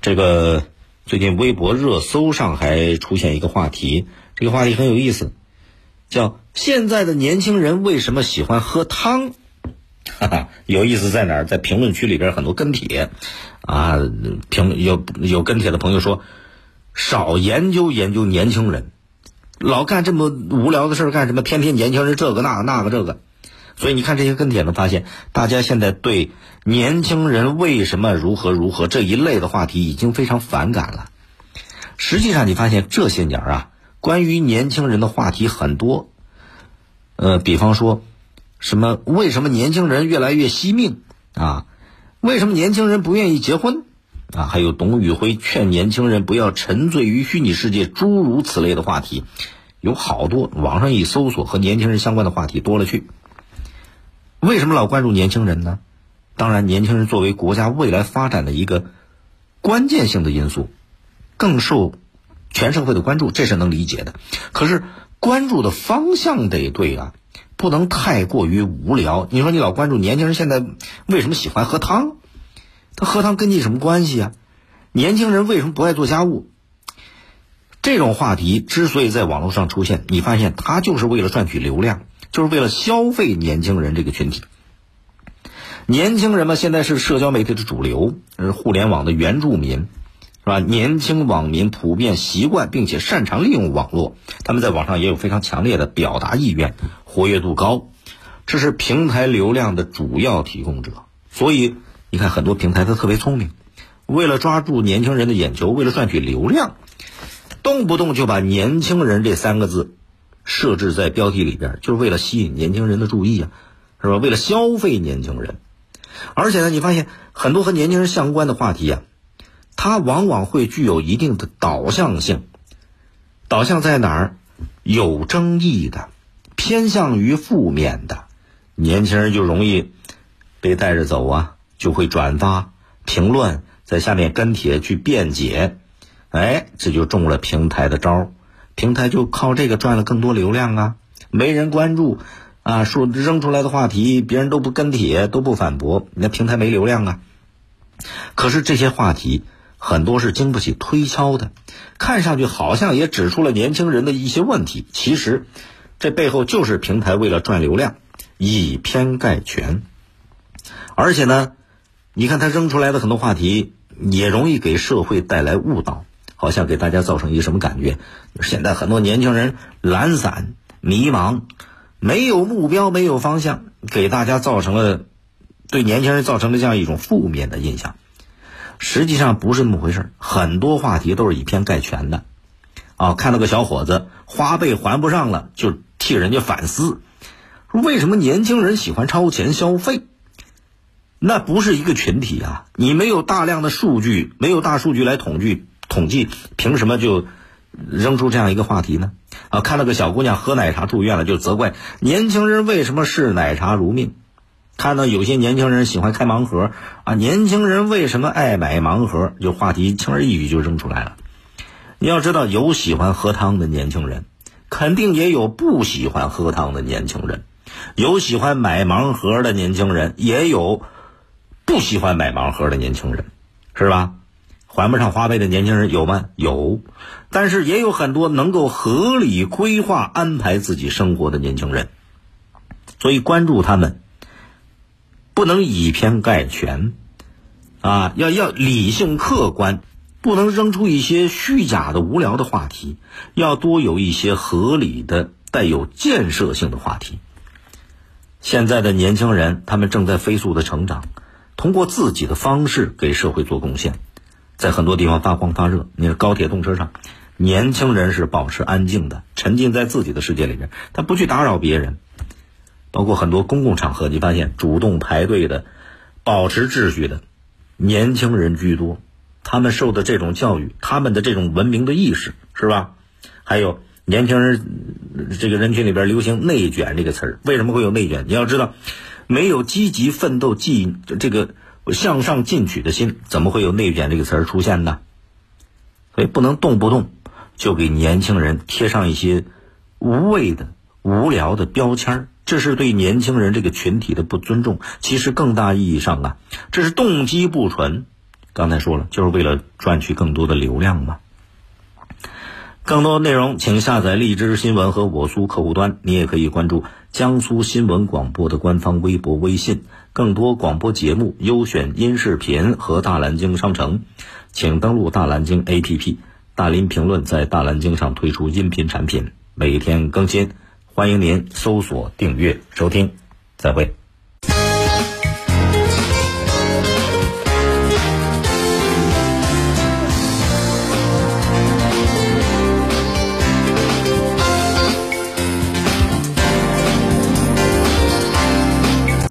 这个最近微博热搜上还出现一个话题，这个话题很有意思，叫“现在的年轻人为什么喜欢喝汤”。哈哈，有意思在哪儿？在评论区里边很多跟帖，啊，评有有跟帖的朋友说，少研究研究年轻人，老干这么无聊的事儿干什么？偏偏年轻人这个那个那个这个。所以你看这些跟帖呢，发现大家现在对年轻人为什么如何如何这一类的话题已经非常反感了。实际上，你发现这些年啊，关于年轻人的话题很多。呃，比方说，什么为什么年轻人越来越惜命啊？为什么年轻人不愿意结婚啊？还有董宇辉劝年轻人不要沉醉于虚拟世界，诸如此类的话题，有好多。网上一搜索和年轻人相关的话题多了去。为什么老关注年轻人呢？当然，年轻人作为国家未来发展的一个关键性的因素，更受全社会的关注，这是能理解的。可是关注的方向得对啊，不能太过于无聊。你说你老关注年轻人现在为什么喜欢喝汤？他喝汤跟你什么关系啊？年轻人为什么不爱做家务？这种话题之所以在网络上出现，你发现他就是为了赚取流量。就是为了消费年轻人这个群体。年轻人嘛，现在是社交媒体的主流，是互联网的原住民，是吧？年轻网民普遍习惯并且擅长利用网络，他们在网上也有非常强烈的表达意愿，活跃度高，这是平台流量的主要提供者。所以你看，很多平台它特别聪明，为了抓住年轻人的眼球，为了赚取流量，动不动就把“年轻人”这三个字。设置在标题里边，就是为了吸引年轻人的注意啊，是吧？为了消费年轻人，而且呢，你发现很多和年轻人相关的话题啊，它往往会具有一定的导向性。导向在哪儿？有争议的，偏向于负面的，年轻人就容易被带着走啊，就会转发、评论，在下面跟帖去辩解，哎，这就中了平台的招儿。平台就靠这个赚了更多流量啊！没人关注，啊，说扔出来的话题，别人都不跟帖，都不反驳，那平台没流量啊。可是这些话题很多是经不起推敲的，看上去好像也指出了年轻人的一些问题，其实这背后就是平台为了赚流量，以偏概全。而且呢，你看他扔出来的很多话题，也容易给社会带来误导。好像给大家造成一个什么感觉？现在很多年轻人懒散、迷茫，没有目标、没有方向，给大家造成了对年轻人造成了这样一种负面的印象。实际上不是那么回事很多话题都是以偏概全的。啊，看到个小伙子花呗还不上了，就替人家反思，为什么年轻人喜欢超前消费？那不是一个群体啊！你没有大量的数据，没有大数据来统计。统计凭什么就扔出这样一个话题呢？啊，看到个小姑娘喝奶茶住院了，就责怪年轻人为什么视奶茶如命；看到有些年轻人喜欢开盲盒，啊，年轻人为什么爱买盲盒？就话题轻而易举就扔出来了。你要知道，有喜欢喝汤的年轻人，肯定也有不喜欢喝汤的年轻人；有喜欢买盲盒的年轻人，也有不喜欢买盲盒的年轻人，是吧？还不上花呗的年轻人有吗？有，但是也有很多能够合理规划安排自己生活的年轻人，所以关注他们，不能以偏概全，啊，要要理性客观，不能扔出一些虚假的无聊的话题，要多有一些合理的、带有建设性的话题。现在的年轻人，他们正在飞速的成长，通过自己的方式给社会做贡献。在很多地方发光发热，你高铁动车上，年轻人是保持安静的，沉浸在自己的世界里边，他不去打扰别人。包括很多公共场合，你发现主动排队的、保持秩序的年轻人居多，他们受的这种教育，他们的这种文明的意识，是吧？还有年轻人这个人群里边流行“内卷”这个词儿，为什么会有内卷？你要知道，没有积极奋斗、进这个。向上进取的心，怎么会有内卷这个词儿出现呢？所以不能动不动就给年轻人贴上一些无谓的、无聊的标签儿，这是对年轻人这个群体的不尊重。其实更大意义上啊，这是动机不纯，刚才说了，就是为了赚取更多的流量嘛。更多内容，请下载荔枝新闻和我苏客户端。你也可以关注江苏新闻广播的官方微博、微信。更多广播节目、优选音视频和大蓝鲸商城，请登录大蓝鲸 APP。大林评论在大蓝鲸上推出音频产品，每天更新，欢迎您搜索订阅收听。再会。